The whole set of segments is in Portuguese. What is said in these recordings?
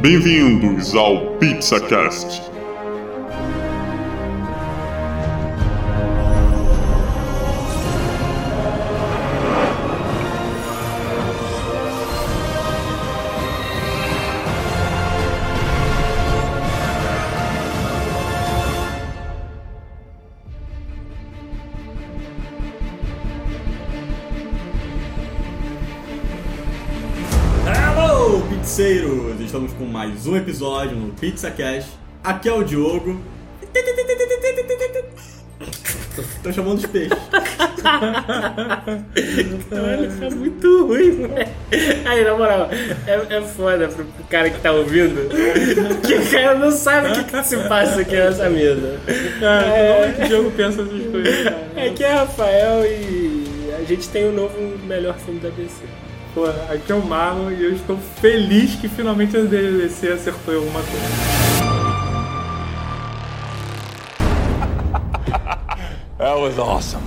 Bem-vindos ao PizzaCast. Mais um episódio no Pizza Cash. Aqui é o Diogo. Tô chamando de peixe. Olha, tá muito ruim, moleque. Aí, na moral, é, é foda pro, pro cara que tá ouvindo, que o cara não sabe o que, que se passa aqui nessa mesa. Cara, É. como é que o Diogo pensa essas coisas, cara? Aqui é Rafael e a gente tem o novo melhor filme da DC. Pô, aqui é o Marlon e eu estou feliz que finalmente a DLC acertou em alguma coisa. That was awesome.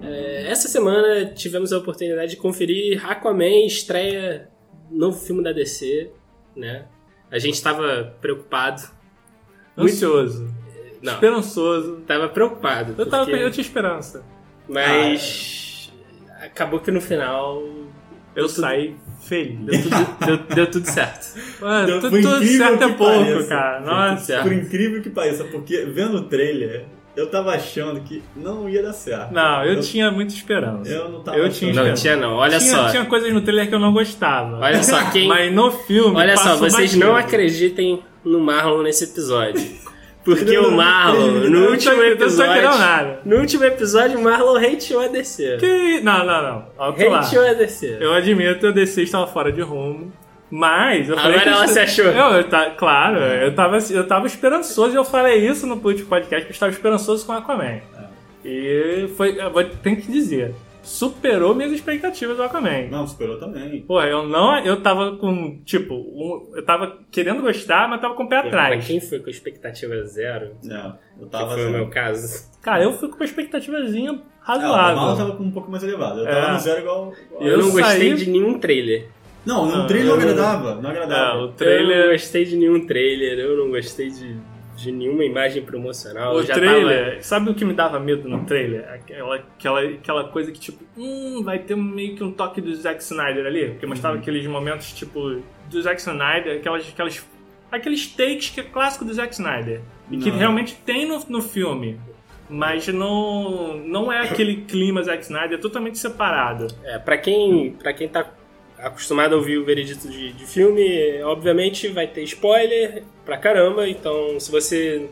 É, Essa semana tivemos a oportunidade de conferir Aquaman, estreia novo filme da DC, né? A gente tava preocupado. Ansioso, Não, esperançoso. tava preocupado. Eu, tava, porque- eu tinha esperança. Mas acabou que no final Eu tudo- saí feliz. deu tudo, deu, deu tudo certo. Mano, Deu- tudo incrível certo é que pouco, pareça. cara. Tudo Nossa. Por incrível que pareça, porque vendo o trailer, eu tava achando que não ia dar certo. Não, eu, tinha muita esperança. Eu não tava Eu achando. tinha Não tinha não, olha tinha, só. tinha coisas no trailer que eu não gostava. Olha só, quem- Mas no filme. Olha só, vocês batido. não acreditem no Marlon nesse episódio. Porque não- o Marlon, no último episódio. No último episódio, o Marlon hateou a DC. Que... Não, não, não. Hateou a DC. Eu admito, a DC estava fora de rumo. Mas eu falei Agora ela se achou. Eu, eu tá, claro, eu tava, eu tava esperançoso e eu falei isso no último podcast que eu estava esperançoso com Aquaman. E foi, tenho que dizer, superou minhas expectativas do Aquaman. Não, superou também. Porra, eu não, eu tava com, tipo, um- eu tava querendo gostar, mas tava com o pé Pra atrás. quem foi com expectativa zero, É, eu que tava foi o assim. meu caso. Cara, eu fui com uma expectativazinha É, o razoável. Mal tava com um pouco mais elevado. Eu tava É. no zero igual. igual- Eu, Eu não gostei saí- de nenhum trailer. Não, no Não, trailer não eu- agradava. Não É, agradava. o Eu não trailer, gostei de nenhum trailer, eu não gostei de, de nenhuma imagem promocional. O trailer, sabe o que me dava medo no trailer? Aquela, aquela, aquela coisa que, tipo, hum, vai ter meio que um toque do Zack Snyder ali. Porque mostrava Uhum. aqueles momentos, tipo, do Zack Snyder, aquelas, aquelas, aqueles takes que é clássico do Zack Snyder. E que realmente tem no, no filme. Mas não, não é aquele clima Zack Snyder, é totalmente separado. tava, é, pra, quem, pra quem tá acostumado a ouvir o veredito de, de filme, obviamente vai ter spoiler pra caramba. Então, se você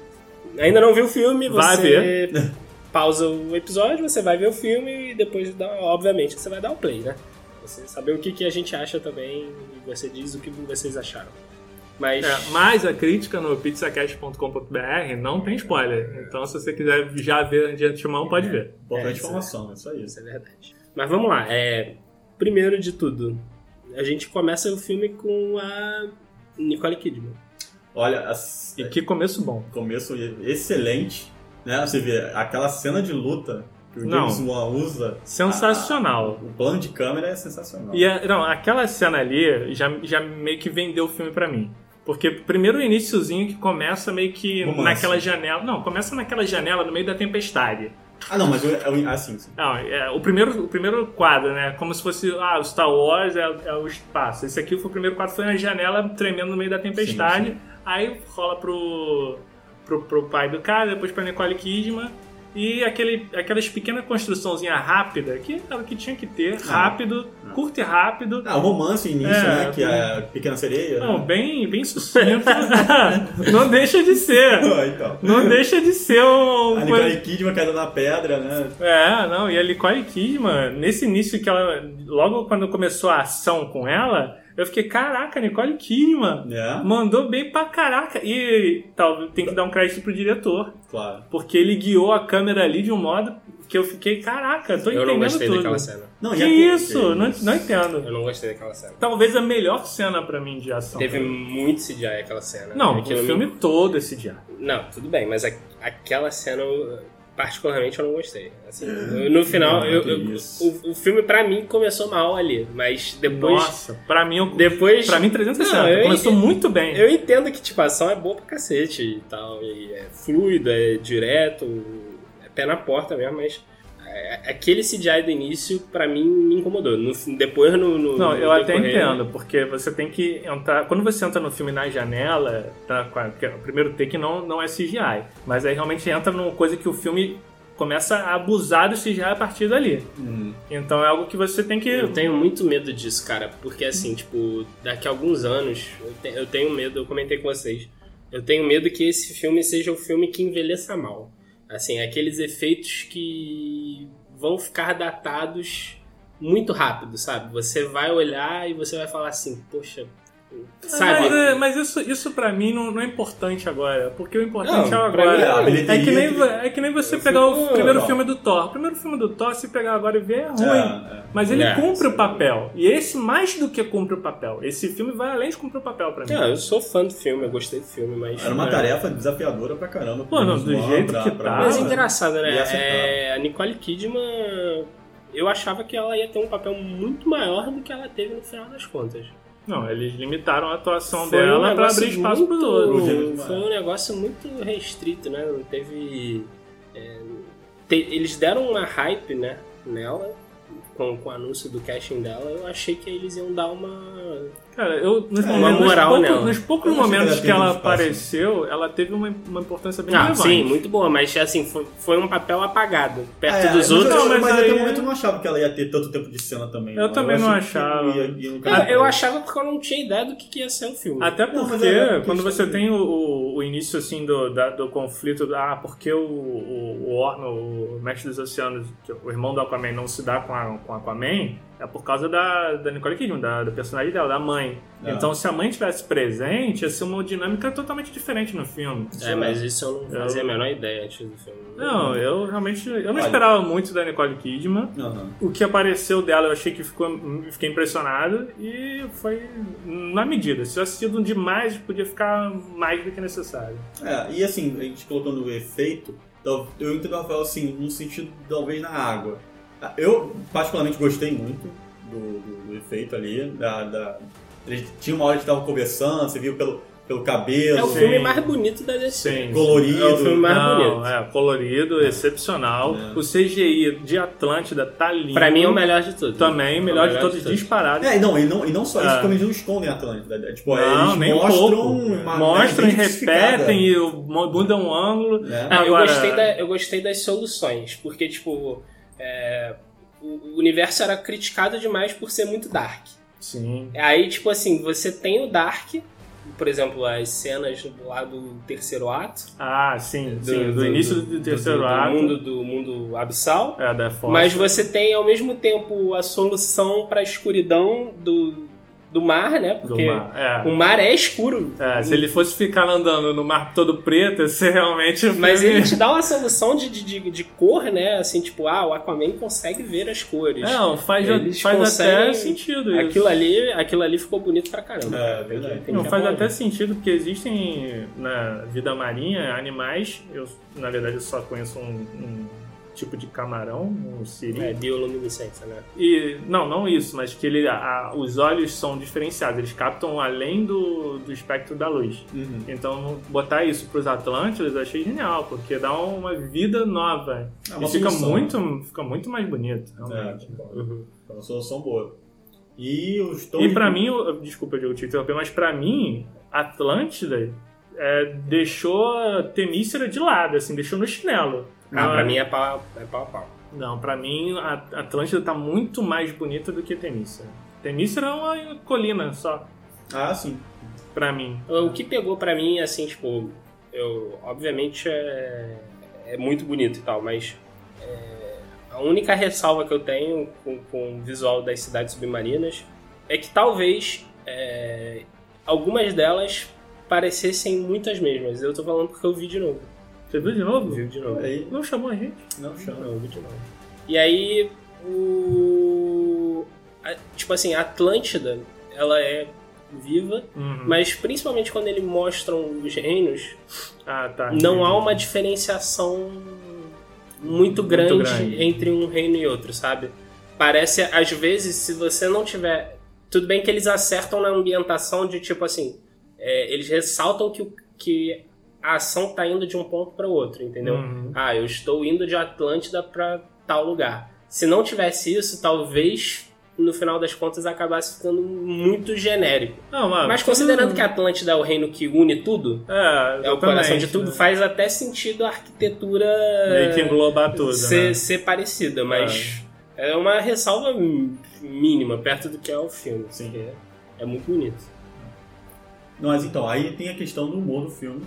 ainda não viu o filme, Vai você pausa o episódio, você vai ver o filme e depois, dá, obviamente, você vai dar o play, né? Você saber o que, que a gente acha também e você diz o que vocês acharam. Mas É, mas a crítica no pizzacast.com.br não tem spoiler. Então, se você quiser já ver de antemão, pode ver. Importante É, isso informação, é só isso. Isso é verdade. Mas vamos lá. É, primeiro de tudo, a gente começa o filme com a Nicole Kidman. Olha, as- E que começo bom. começo excelente, né? Você vê aquela cena de luta que o Não. James Wan usa. Sensacional. a- o plano de câmera é sensacional. E a- não, aquela cena ali já, já meio que vendeu o filme pra mim. Porque primeiro o iniciozinho que começa meio que Romance. naquela janela. Não, começa naquela janela no meio da tempestade. Ah, não, mas eu, eu, ah, sim, sim. Não, é, o, primeiro, o primeiro quadro, né? Como se fosse. Ah, o Star Wars é, é o espaço. Esse aqui foi o primeiro quadro, foi na janela tremendo no meio da tempestade. Sim, Aí rola pro, pro, pro pai do cara, depois pra Nicole Kidman. E aquele, aquelas pequenas construçãozinha rápida, que era o que tinha que ter, rápido, não. curto e rápido. Ah, o romance início, É, né? Que é a Pequena Sereia. Não, né? bem, bem sucinto. não deixa de ser. Ah, então. Não deixa de ser um. A Nicole Kidman caindo na pedra, né? É, não, e a Nicole Kidman, nesse início que ela. Logo quando começou a ação com ela, eu fiquei, caraca, Nicole Kidman. É, Mandou bem pra caraca. E tal, tem que dar um crédito pro diretor. claro. Porque ele guiou a câmera ali de um modo que eu fiquei, caraca, tô Eu entendendo não gostei tudo. daquela cena. Não, Que a- isso? que Não, isso? não entendo. Eu não gostei daquela cena. Talvez a melhor cena pra mim de ação. Teve muito CGI aquela cena. Não, o me- filme todo esse dia. Não, tudo bem, mas a- aquela cena eu, particularmente eu não gostei. Assim, eu- no final, Não, eu- eu- o, o filme pra mim começou mal ali, mas depois. Nossa, pra mim, eu- Depois. pra mim 360. Não, eu- Começou muito bem. Eu entendo que tipo, a ação é boa pra cacete e tal, e é fluido, é direto, é pé na porta mesmo, mas aquele CGI do início, pra mim, me incomodou. No, depois, no. no Não, no eu até decorrer- entendo, porque você tem que entrar. Quando você entra no filme na janela, tá, porque o primeiro take não, não é CGI. Mas aí realmente entra numa coisa que o filme começa a abusar do CGI a partir dali. Uhum. Então é algo que você tem que. Eu tenho muito medo disso, cara, porque assim, tipo, daqui a alguns anos, eu, te- eu tenho medo, eu comentei com vocês, eu tenho medo que esse filme seja o filme que envelheça mal. Assim, aqueles efeitos que vão ficar datados muito rápido, sabe? Você vai olhar e você vai falar assim, poxa, sabe? Mas, é, mas isso, isso pra mim não, não é importante agora. Porque o importante Não, é o pra mim agora. é É, que nem, é que nem você pegar o primeiro não. filme do Thor. O primeiro filme do Thor, se pegar agora e ver, é ruim. É, é. Mas ele É. cumpre o papel. E esse mais do que cumpre o papel. Esse filme vai além de cumprir o papel pra mim. Eu sou fã do filme, eu gostei do filme, mas. Era uma é. tarefa desafiadora pra caramba. Pô, não, do jeito que tá. Mas é engraçado, né? É, a Nicole Kidman, eu achava que ela ia ter um papel muito maior do que ela teve no final das contas. Não, eles limitaram a atuação Foi um dela pra negócio abrir espaço outros. outros. Foi um negócio muito restrito, né? Não teve. é, te- eles deram uma hype, né? Nela, com, com o anúncio do casting dela. Eu achei que eles iam dar uma. Cara, eu, nos, É, momentos, uma moral nela. poucos, nos poucos Eu não momentos ela que ela apareceu, ela teve uma, uma importância bem Ah, relevante. sim, muito boa, mas assim, foi, foi um papel apagado. Perto É, dos outros. Eu, Não, mas mas aí- até o momento eu não achava que ela ia ter tanto tempo de cena também. Eu também não achei que achava. ia- ia no Eu, eu achava porque eu não tinha ideia do que, que ia ser o filme. Até Não, porque mas é, quando questão você tem o, o- o início assim do, da- do conflito, ah, porque o, o, o Orno, o Mestre dos Oceanos, o irmão do Aquaman, não se dá com a, com Aquaman, é por causa da, da Nicole Kidman, da, da personagem dela, da mãe. É. Então se a mãe tivesse presente, ia ser uma dinâmica totalmente diferente no filme. É, mas isso eu não fazia Eu- a menor ideia antes do filme. Não, eu realmente eu não Olha. esperava muito da Nicole Kidman. Aham. O que apareceu dela eu achei que ficou, fiquei impressionado e foi na medida. Se eu assistido demais, podia ficar mais do que necessário. É, e assim, a gente colocando o efeito, eu entendo o Rafael assim, no sentido talvez na água. Eu particularmente gostei muito do, do- do efeito ali, da, da- tinha uma hora que estavam conversando, você viu pelo, pelo cabelo, É o Sim. filme mais bonito da DC. Sim. colorido. É o filme mais Não, bonito. é colorido, excepcional. É. O CGI de Atlântida tá lindo. Pra mim é o melhor de tudo. Também, É o melhor de todos, todos. disparado. É, e não, e não, e não só isso, É. como eles não escondem Atlântida. é, Tipo, Não, eles nem um mostram pouco. uma Mostram e repetem e o- mudam um ângulo. né? Ah, eu, Agora- gostei da- eu gostei das soluções, porque, tipo, é, o, o universo era criticado demais por ser muito dark. Sim. Aí, tipo assim, você tem o dark, por exemplo, as cenas do lado do terceiro ato. Ah, sim, sim. Do, início do, terceiro do, ato. Do mundo, do mundo abissal. É, da. Mas você tem, ao mesmo tempo, a solução pra escuridão do, do mar, né? Porque mar. É. o mar é escuro. É, se ele fosse ficar andando no mar todo preto, ser realmente. Mas ele te dá uma solução de, de, de, de cor, né? Assim, tipo, ah, o Aquaman consegue ver as cores. Não, faz, Eles faz até sentido isso. Aquilo ali, aquilo ali ficou bonito pra caramba. É, verdade. Não, faz até sentido, porque existem na vida marinha animais. Eu, na verdade, eu só conheço um, um tipo de camarão, um siri. É, bioluminescência, né? E não, não isso, mas que ele, a- os olhos são diferenciados, eles captam além do, do espectro da luz. Uhum. Então, botar isso para os Atlântidas eu achei genial, porque dá uma vida nova. É e fica solução. muito, fica muito mais bonito, realmente. É, Uhum. é uma solução boa. E os tons E de- pra mim, eu- desculpa eu te interromper, mas pra mim, Atlântida é, deixou a Temícera de lado, assim, deixou no chinelo. Ah, Ela- pra mim é pau, é pau a pau. Não, pra mim, a Atlântida tá muito mais bonita do que Temícera. Temícera é uma colina só, Ah, sim. pra mim. O que pegou pra mim, assim, tipo, eu, obviamente é, é muito bonito e tal, mas é, a única ressalva que eu tenho com, com o visual das cidades submarinas é que talvez é, algumas delas parecessem muitas mesmas. Eu tô falando porque eu vi de novo. Você viu de novo? Vi de novo. Aí, Não chamou a gente. não chama. Não, eu vi de novo. E aí, o. a- tipo assim, a Atlântida, ela é viva, Uhum. mas principalmente quando eles mostram os reinos, Ah, tá. não há uma diferenciação muito grande, Muito grande. entre um reino e outro, sabe? Parece, às vezes, se você não tiver. Tudo bem que eles acertam na ambientação de tipo assim. É, eles ressaltam que, que a ação tá indo de um ponto para outro, entendeu? Uhum. Ah, eu estou indo de Atlântida para tal lugar. Se não tivesse isso, talvez no final das contas acabasse ficando muito genérico. Não, mano, Mas considerando que a Atlântida é o reino que une tudo, é, é o coração de tudo, né? faz até sentido a arquitetura Meio que englobar tudo, ser, né? ser parecida, mas é. uma ressalva mínima perto do que é o filme. Sim. É muito bonito. Mas então, aí tem a questão do humor do filme.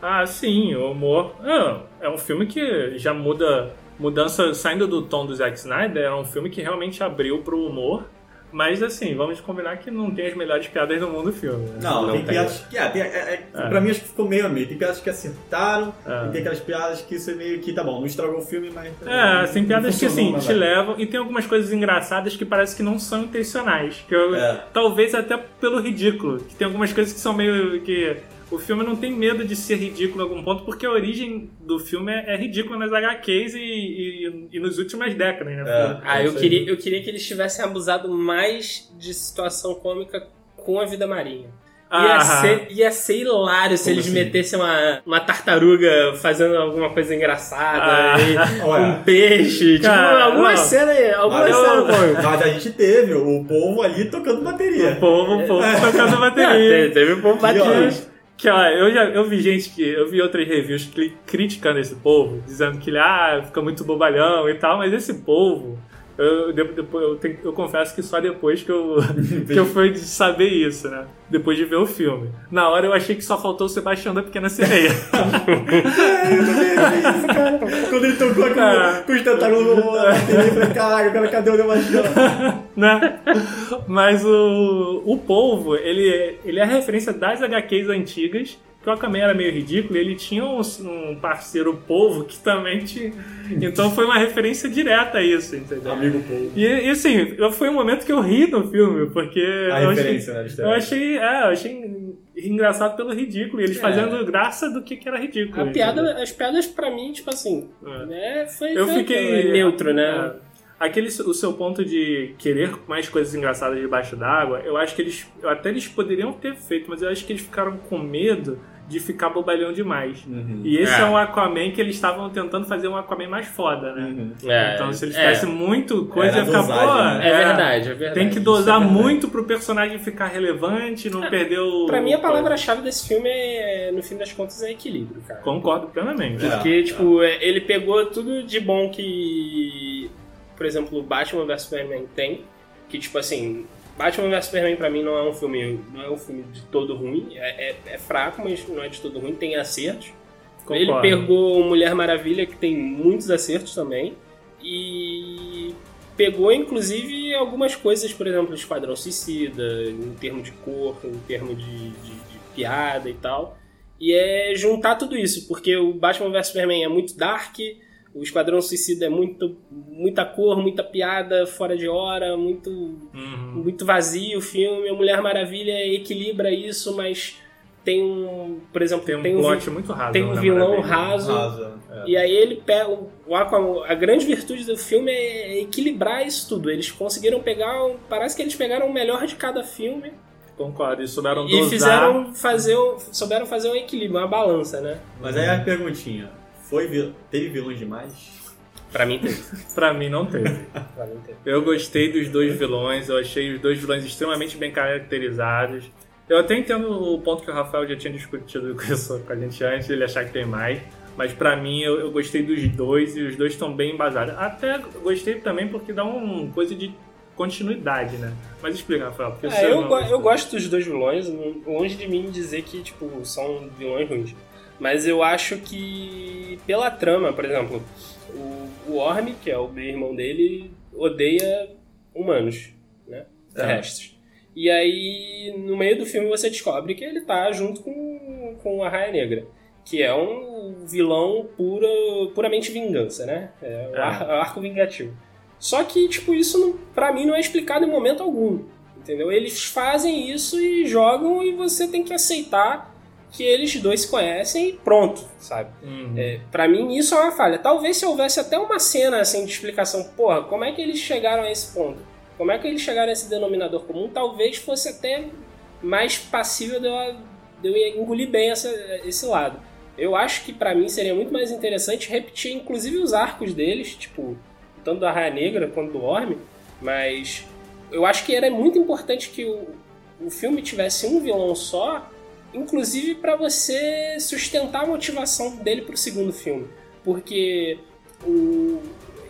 Ah, sim, o humor. É, é um filme que já muda. Mudança saindo do tom do Zack Snyder, é um filme que realmente abriu pro humor. Mas assim, vamos combinar que não tem as melhores piadas do mundo o filme. Né? Não, Não tem tem. piadas que. É, tem, é, é. Pra mim acho que ficou meio a meio. Tem piadas que acertaram, É. e tem aquelas piadas que você meio que. Tá bom, não estragou o filme, mas. É, tem piadas que assim, te vai. levam. E tem algumas coisas engraçadas que parece que não são intencionais. Que eu- É. Talvez até pelo ridículo. Que tem algumas coisas que são meio que. O filme não tem medo de ser ridículo em algum ponto, porque a origem do filme é, é ridícula nas HQs e, e, e nas últimas décadas, né? É. Ah, eu aí. queria, eu queria que eles tivessem abusado mais de situação cômica com a vida marinha. Ia, Ah. ser, ia ser hilário se eles assim? metessem uma, uma tartaruga fazendo alguma coisa engraçada, Ah. um peixe, Cara, tipo, alguma não. cena, alguma Mas, cena eu- cômica. mas a gente teve o povo ali tocando O bateria. povo, o povo tocando Ah, bateria. teve, teve um pouco E, ó, batido. Que ó, eu já eu vi gente que. Eu vi outras reviews criticando esse povo, dizendo que ele ah, fica muito bobalhão e tal, mas esse povo. Eu, de- depois, eu, tenho- eu confesso que só depois que eu, que eu fui saber isso, né? Depois de ver o filme. Na hora eu achei que só faltou o Sebastião da Pequena Sereia. isso, cara. Quando ele tocou aqui Ah. com os tentáculos na eu falei, caralho, cara, cadê o Sebastião? né? Mas o, o polvo, ele, ele é a referência das HQs antigas, que o Aquaman era meio ridículo, e ele tinha um, um parceiro polvo que também tinha. Então foi uma referência direta a isso, entendeu? Amigo povo. E, e assim, eu- foi um momento que eu ri no filme, porque A eu referência, né, achei, Esther? eu achei, é, eu achei engraçado pelo ridículo, e eles É. fazendo graça do que, que era ridículo. A entendeu? piada, as piadas pra mim, tipo assim, É. né, foi, Eu foi fiquei neutro, né? É. Aquele o seu ponto de querer mais coisas engraçadas debaixo d'água, eu acho que eles até eles poderiam ter feito, mas eu acho que eles ficaram com medo de ficar bobalhão demais. Uhum. E esse é. É. um Aquaman que eles estavam tentando fazer um Aquaman mais foda, né? Uhum. É, Então se eles é, fizessem muito coisa, ia ficar, pô, né? é verdade, é verdade. Tem que é dosar verdade. muito pro personagem ficar relevante, não perder o. Pra mim, a palavra-chave desse filme, é, no fim das contas, é equilíbrio, cara. Concordo plenamente. É. Porque, tipo, é, ele pegou tudo de bom que, por exemplo, Batman vs Superman tem. Que, tipo assim, Batman vs Superman pra mim não é um filme, não é um filme de todo ruim. É, é- é fraco, mas não é de todo ruim. Tem acertos. Ele Concordo. pegou Mulher Maravilha, que tem muitos acertos também. E pegou, inclusive, algumas coisas, por exemplo, Esquadrão Suicida, em termos de cor, em termos de, de- de piada e tal. E é juntar tudo isso, porque o Batman vs Superman é muito dark, o Esquadrão Suicida é muito, muita cor, muita piada fora de hora, muito, Uhum. muito vazio o filme. A Mulher Maravilha equilibra isso, mas tem um, por exemplo, Tem um tem um, plot vi- muito raso. tem um vilão Maravilha? raso. Rasa. É. E aí ele pega. O Aquaman, a grande virtude do filme é equilibrar isso tudo. Eles conseguiram pegar. Parece que eles pegaram o melhor de cada filme Concordo, e souberam e dosar. fizeram fazer. Souberam fazer um equilíbrio, uma balança, né? Mas aí a perguntinha: foi vil... teve vilões demais? Pra mim teve. Pra mim não teve. Pra mim teve. Eu gostei dos dois vilões, eu achei os dois vilões extremamente bem caracterizados. Eu até entendo o ponto que o Rafael já tinha discutido com a gente antes, ele achar que tem mais. Mas pra mim eu, eu gostei dos dois e os dois estão bem embasados. Até gostei também porque dá uma coisa de continuidade, né? Mas explica, Rafael. Porque É, você eu, go- gostou. eu gosto dos dois vilões, longe de mim dizer que, tipo, são vilões ruins. Mas eu acho que, pela trama, por exemplo, o, o Orm, que é o irmão dele, odeia humanos, né? É. Terrestres. E aí, no meio do filme, você descobre que ele tá junto com, com a Raia Negra. Que é um vilão pura, puramente vingança, né? É o É. ar- é o arco vingativo. Só que, tipo, isso não, pra mim não é explicado em momento algum. Entendeu? Eles fazem isso e jogam e você tem que aceitar que eles dois se conhecem e pronto, sabe? Uhum. É, para mim isso é uma falha. Talvez se houvesse até uma cena assim de explicação, porra, como é que eles chegaram a esse ponto? Como é que eles chegaram a esse denominador comum? Talvez fosse até mais passível de eu, de eu engolir bem essa, esse lado. Eu acho que para mim seria muito mais interessante repetir inclusive os arcos deles, tipo, tanto do Arraia Negra quanto do Orme, mas eu acho que era muito importante que o, o filme tivesse um vilão só, inclusive para você sustentar a motivação dele pro segundo filme. Porque o,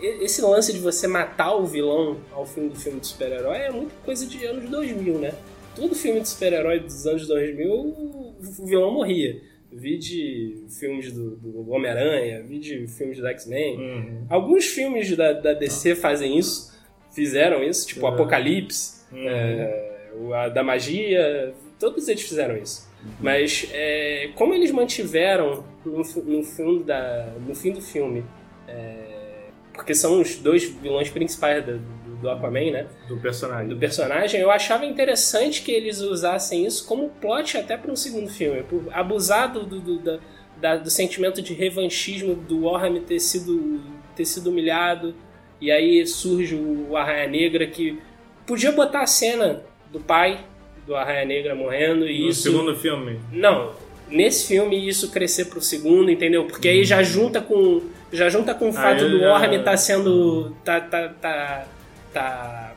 esse lance de você matar o vilão ao fim do filme de super-herói é muito coisa de anos 2000, né? Todo filme de super-herói dos anos 2000, o vilão morria. Vi de filmes do, do Homem-Aranha, vi de filmes do X-Men. Uhum. Alguns filmes da, da DC fazem isso, fizeram isso, tipo É. Apocalipse, Uhum. é, o- a da magia, todos eles fizeram isso. Mas é, como eles mantiveram no, no, fim, da, no fim do filme, é, porque são os dois vilões principais do, do- do Aquaman, né? Do personagem. do personagem, eu achava interessante que eles usassem isso como plot até para um segundo filme. Por abusar do, do, da- da- do sentimento de revanchismo do Warhammer ter sido, ter sido humilhado. E aí surge o Arraia Negra que podia botar a cena do pai do Arraia Negra morrendo e No isso. segundo filme. Não, nesse filme isso crescer pro segundo, entendeu? Porque aí já junta com já junta com o fato Aí do já- Warhammer tá sendo tá tá tá, tá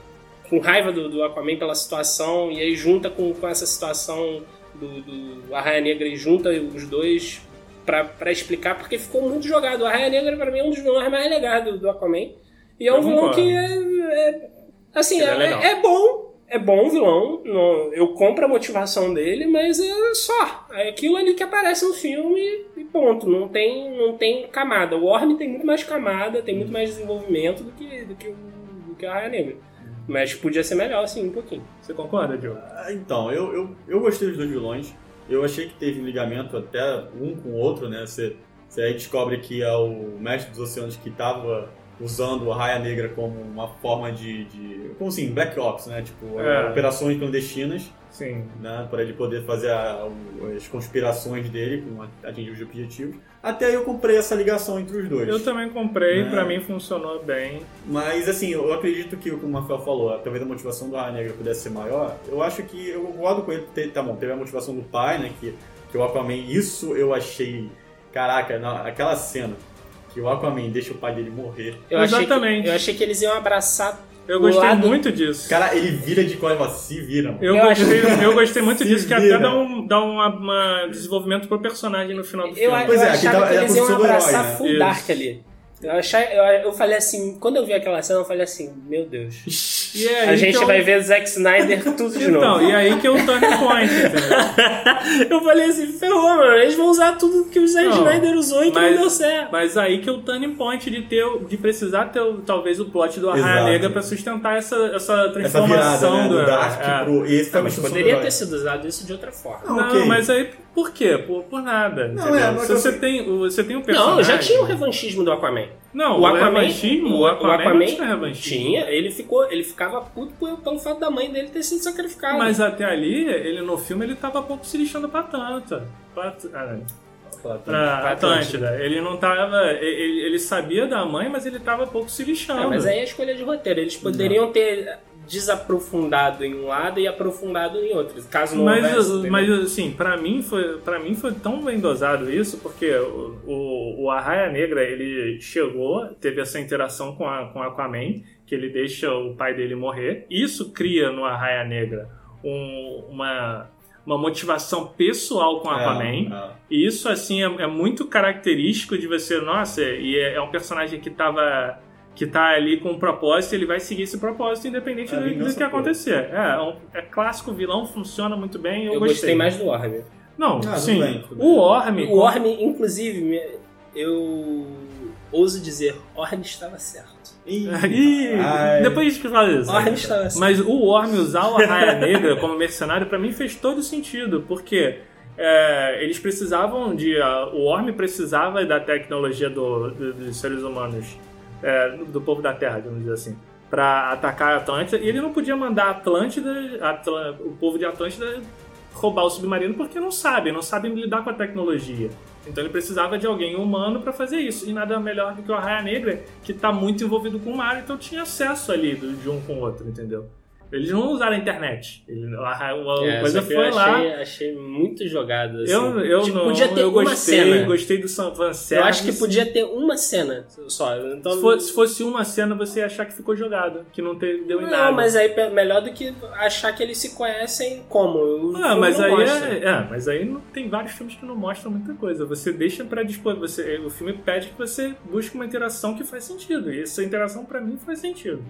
com raiva do, do Aquaman pela situação e aí junta com, com essa situação do, do Arraia Negra e junta os dois pra explicar porque ficou muito jogado. O Arraia Negra pra mim é um dos vilões mais legais do, do Aquaman e é um vilão que é, é- assim é é, é bom é bom vilão, eu compro a motivação dele, mas é só. É aquilo ali que aparece no filme e ponto. Não tem, não tem camada. O Orm tem muito mais camada, tem muito mais desenvolvimento do que, do que, do que a Raia Negra. Mas podia ser melhor, assim, um pouquinho. Você concorda, Diogo? Ah, Então, eu, eu, eu gostei dos dois vilões. Eu achei que teve um ligamento até um com o outro, né? Você, você aí descobre que é o mestre dos oceanos que estava usando a Raia Negra como uma forma de. de como assim? Black Ops, né? Tipo, É. operações clandestinas, Sim. né? Para ele poder fazer a- as conspirações dele, com atingir os objetivos. Até aí eu comprei essa ligação entre os dois. Eu também comprei, É. pra mim funcionou bem. Mas assim, eu acredito que, como o Rafael falou, talvez a motivação do Raia Negra pudesse ser maior. Eu acho que eu concordo com ele. Tá bom, teve a motivação do pai, né? Que, que o Aquaman, isso eu achei. Caraca, na, aquela cena que o Aquaman deixa o pai dele morrer. Eu achei, que, Exatamente. eu achei que eles iam abraçar. Eu gostei lado- muito disso. Cara, ele vira de costas e fala, se vira, mano. Eu, Eu gostei, eu gostei muito Se disso, que vira. até dá um, dá uma, uma desenvolvimento pro personagem no final do Eu, filme. eu Pois é, achava tava- que é a eles iam do herói, abraçar né? full Isso. dark ali. Eu, achei, eu, eu falei assim, quando eu vi aquela cena, eu falei assim, meu Deus. E é A gente eu- vai ver Zack Snyder tudo de Então, novo. e aí que é o turning point, entendeu? eu falei assim, ferrou, mano. Eles vão usar tudo que o Zack Não, Snyder usou e que mas- não deu certo. Mas aí que é o turning point de ter, de precisar ter talvez o plot do Arraia. Negra pra sustentar essa, essa Essa transformação virada, né? Do do Dark é. pro. Esse foi a Mas poderia ter sido usado isso de outra forma. Não, Não, mas aí por quê? Por, por nada. Não, entendeu? é, mas Se eu- você tem, o- você tem um personagem. Não, já tinha o revanchismo do Aquaman. Não, o o, Aquaman, revanchismo, o Aquaman, não tinha revanchismo. tinha, ele ficou, ele ficava puto por- pelo fato da mãe dele ter sido sacrificada. Mas até ali, ele no filme, ele tava pouco se lixando pra tanto. Pra, ah, pra Atlântida. Ele não tava. Ele, ele sabia da mãe, mas ele tava pouco se lixando. É, mas aí é escolha de roteiro. Eles poderiam ter desaprofundado em um lado e aprofundado em outro. Caso não Mas, houvesse. mas assim, pra mim, foi, pra mim foi tão bem dosado isso, porque o, o, o Arraia Negra, ele chegou, teve essa interação com, a, com Aquaman, que ele deixa o pai dele morrer. Isso cria no Arraia Negra um- uma, uma motivação pessoal com Aquaman. É, é. E isso, assim, é, é muito característico de você, nossa, e é, é um personagem que tava. Que tá ali com um propósito, ele vai seguir esse propósito independente É do, do que acontecer. É, é, um- é clássico vilão, funciona muito bem. Eu, eu gostei. gostei mais do Warhammer. Não, Ah, tudo sim. bem, tudo bem. o Orme. O Orme, inclusive, me- eu ouso dizer, Orme estava certo. Ih, ai. depois que fala isso. Orme estava certo. Mas o Orme usar o Arraia Negra como mercenário, pra mim, fez todo sentido, porque é, eles precisavam de. a- o Orme precisava da tecnologia do- do- dos seres humanos, é, do povo da Terra, vamos dizer assim, pra atacar a Atlântida, e ele não podia mandar Atlântida, Atla- o povo de Atlântida roubar o submarino porque não sabem, não sabem lidar com a tecnologia. Então ele precisava de alguém humano para fazer isso. E nada melhor do que o Arraia Negra, que tá muito envolvido com o mar, então tinha acesso ali de um com o outro, entendeu? Eles não usaram a internet. A, É, coisa foi eu lá. achei, achei muito jogado. Assim. Eu, eu Tipo, não. podia ter eu uma gostei, cena. gostei do San Van Eu acho que podia ter uma cena só. Então, Se fosse, se fosse uma cena, você ia achar que ficou jogado, que não te- deu em não, nada. mas aí melhor do que achar que eles se conhecem como. O Ah, mas não aí é, é, mas aí não, tem vários filmes que não mostram muita coisa. Você deixa pra dispor, você, o filme pede que você busque uma interação que faz sentido. E essa interação pra mim faz sentido.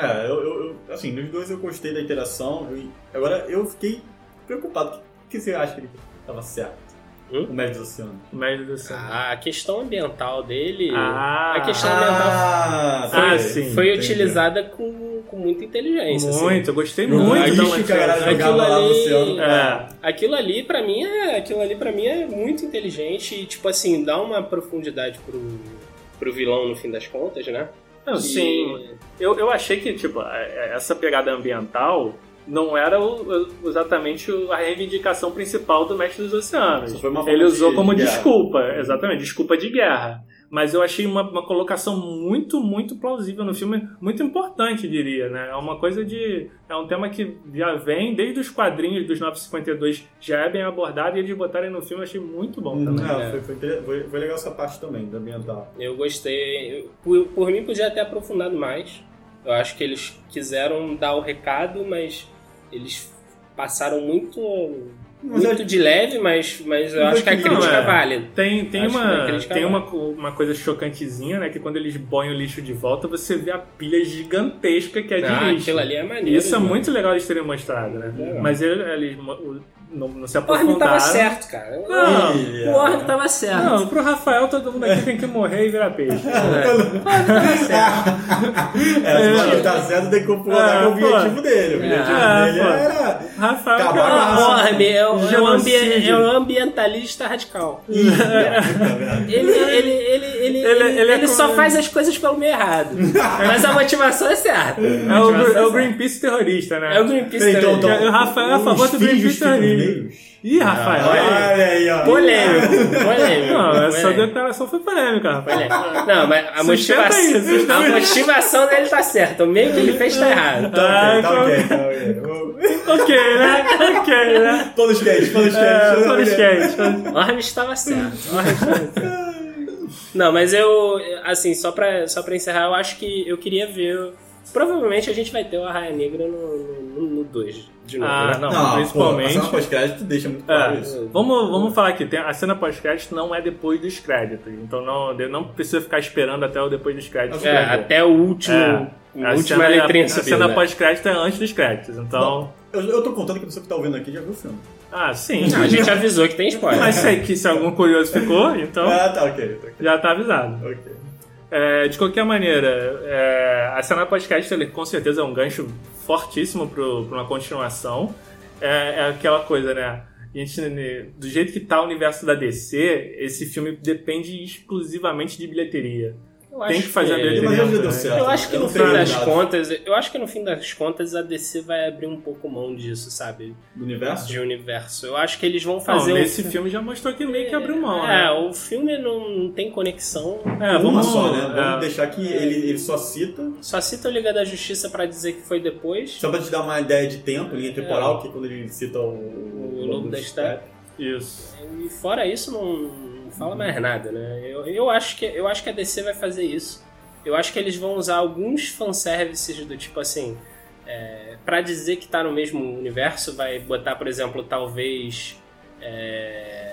É, eu, eu- eu- assim, nos dois eu gostei da interação. eu- agora eu fiquei preocupado. O que, que você acha que ele tava certo? Hum? O Médio do Oceano. Mas assim, A questão ambiental dele ah, a questão ambiental Ah, Ah, sim. foi entendi. utilizada com, com muita inteligência. assim. muito, eu gostei muito da lixo que a galera motivação. jogava lá no ali- oceano. É, Aquilo ali pra mim é, aquilo ali para mim é muito inteligente e tipo assim, dá uma profundidade pro pro vilão no fim das contas, né? Não, sim. Eu, eu achei que, tipo, a- a- essa pegada ambiental não era o- exatamente a reivindicação principal do Mestre dos Oceanos. Ele usou de- como guerra. desculpa, exatamente, desculpa de guerra. Mas eu achei uma, uma colocação muito, muito plausível no filme, muito importante, diria, né? É uma coisa de. É um tema que já vem desde os quadrinhos dos 952, já é bem abordado e eles botarem no filme eu achei muito bom também. Não, É. foi, foi, foi- legal essa parte também, da ambiental. Eu gostei. por, por mim, podia ter aprofundado mais. Eu acho que eles quiseram dar o recado, mas eles passaram muito, Mas muito é- de leve, mas, mas eu Mas acho que a é crítica é. vale. Tem, tem, Acho uma, tem lá. uma, uma coisa chocantezinha, né? Que quando eles boem o lixo de volta, você vê a pilha gigantesca que é de Ah, lixo. aquilo ali é maneiro. Isso é muito legal eles terem mostrado, né? Legal. Mas ele- eles não, não se O Orme aprofundaram. tava certo, cara. Não, Ih, O Orme tava certo. Não, pro Rafael todo mundo aqui tem que morrer e virar peixe. É, se ele tá certo, tem que concordar É, com o objetivo dele. O objetivo É, dele pô. era. Rafael Acabar que é com. O é, o- é, um ambi- é um ambientalista radical. Tá vendo? Ele, ele, ele, ele, ele, Ele- ele é ele só faz as coisas pelo meio errado. Mas a motivação é certa. É o, é o Greenpeace terrorista, né? É o Greenpeace Então, também. então, O Rafael é a favor do Greenpeace terrorista. Meios? Ih, Rafael. olha aí. Olha aí, ó. Polêmico. Polêmico. Não, essa polêmico. declaração foi polêmica, Rafael. Polêmico. Não, mas a Sustenta motivação, sustenta a motivação dele tá certa. O meio que ele fez tá errado. Tá ok, tá Ah, ok, tá ok. ok, né? Ok, né? Todos quentes, todos quentes. É, todos todos quentes. quentes. Orme estava certo. Estava certo. Não, mas eu, assim, só pra, só pra encerrar, eu acho que eu queria ver. Provavelmente a gente vai ter o Arraia Negra no 2 de novo. Ah, né? não, Não, principalmente. Pô, a cena pós-crédito deixa muito claro É, isso. vamos, vamos falar aqui, tem, a cena pós-crédito não é depois dos créditos, então não, não precisa ficar esperando até o depois dos créditos. É, até o último. É. A A última cena, letrinha a, subir, cena né? pós-crédito é antes dos créditos, então. Eu, eu tô contando que a pessoa que tá ouvindo aqui já viu o filme. Ah, sim. Não, a gente avisou que tem spoiler. Mas sei que se algum curioso ficou, então Ah, tá ok, tá ok. já tá avisado. ok. É, de qualquer maneira, é, a cena podcast ele, com certeza é um gancho fortíssimo para uma continuação. É, é aquela coisa, né? A gente, né, do jeito que tá o universo da DC, esse filme depende exclusivamente de bilheteria. Eu Tem acho que fazer a que-. Mas deu também. certo. Eu acho que Eu no não fim das contas, eu acho que no fim das contas a DC vai abrir um pouco mão disso, sabe? Do universo? De universo. Eu acho que eles vão Não, fazer nesse um... filme já mostrou que meio que abriu mão, É, né? o filme não, não tem conexão. É, Uma vamos só, né? Vamos é, deixar que ele, ele só cita, Só cita o Liga da Justiça pra dizer que foi depois. só pra te dar uma ideia de tempo, linha temporal, que quando ele cita o... O Lobo da Steppe. Isso. E fora isso, não, não fala mais nada, né? Eu, eu, acho que, eu acho que a DC vai fazer isso. Eu acho que eles vão usar alguns fanservices do tipo assim. É, para dizer que tá no mesmo universo, vai botar, por exemplo, talvez. é,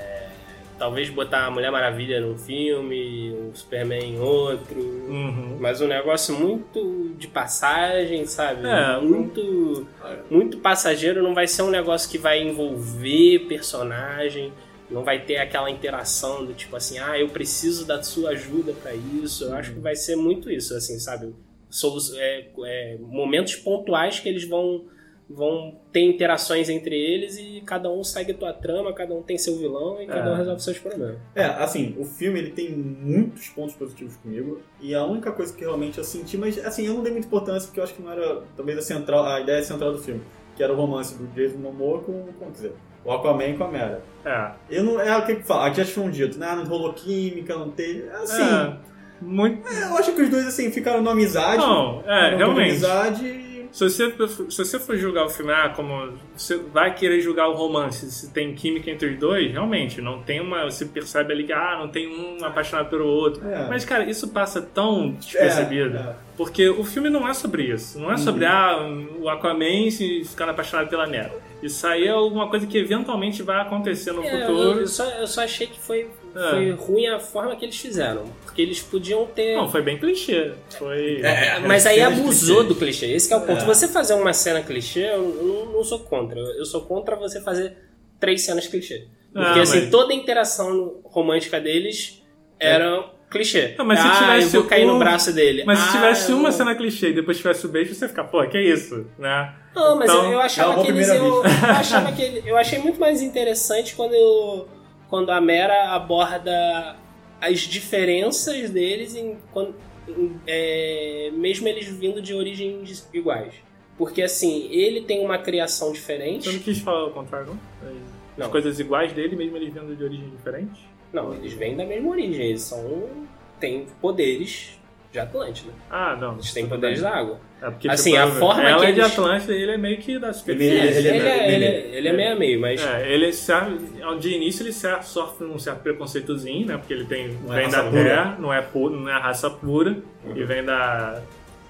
talvez botar a Mulher Maravilha num filme, o Superman em outro. Uhum. Mas um negócio muito de passagem, sabe? É, muito, muito passageiro. Não vai ser um negócio que vai envolver personagem. Não vai ter aquela interação do tipo assim, ah, eu preciso da sua ajuda pra isso. Eu acho que vai ser muito isso, assim, sabe? Solu é, é, momentos pontuais que eles vão vão ter interações entre eles e cada um segue tua trama, cada um tem seu vilão e cada É. um resolve seus problemas. É, assim, o filme ele tem muitos pontos positivos comigo e a única coisa que realmente eu senti, mas assim, eu não dei muita importância porque eu acho que não era talvez a central, a ideia central do filme, que era o romance do Jason Momoa com, com quer dizer, O Aquaman com a Mera. É. Eu não. É o que fala. Aqui acho que foi um dito, né? Não rolou química, não teve. Assim. É, muito. Eu acho que os dois, assim, ficaram numa amizade. Não, é, realmente. amizade. Se você, se você for julgar o filme, ah, como você vai querer julgar o romance, se tem química entre os dois, realmente, não tem uma. Você percebe ali que ah, não tem um apaixonado pelo outro. É. Mas, cara, isso passa tão despercebido. É, é. Porque o filme não é sobre isso. Não é sobre, ah, o Aquaman se ficando apaixonado pela Nera. Isso aí é alguma coisa que eventualmente vai acontecer no É, futuro. eu só, eu só achei que foi, É. foi ruim a forma que eles fizeram. Porque eles podiam ter. Não, foi bem clichê. Foi. É, Mas aí abusou clichês. do clichê. Esse que é o ponto. É. Você fazer uma cena clichê, eu não, não sou contra. Eu sou contra você fazer três cenas clichê. Porque Ah, assim, mas- toda a interação romântica deles era clichê. Não, mas se ah, tivesse eu vou cair um- no braço dele. Mas se Ah, tivesse eu uma vou- cena clichê e depois tivesse o beijo, você fica, pô, que é isso, né? Não, mas Então, eu, eu é achava que eles eu, eu achava que ele- eu achei muito mais interessante quando eu, quando a Mera aborda as diferenças deles em, quando, em- é, mesmo eles vindo de origens iguais. Porque assim, ele tem uma criação Você diferente. não quis falar o contrário, não? As Não. coisas iguais dele, mesmo eles vindo de origem diferente? Não, eles vêm da mesma origem, eles são têm poderes de Atlântida. Ah, não. Eles têm poderes bem. da água. É porque, Assim, tipo, a forma ela que é de Atlântida e ele é meio que da Ele- superfície. É, ele, ele é- é, ele- ele, ele é meio a meio, mas É, ele serve, de início ele sofre um certo preconceitozinho, né? Porque ele tem, Não é vem da terra, não é, pu- não é raça pura, e vem da,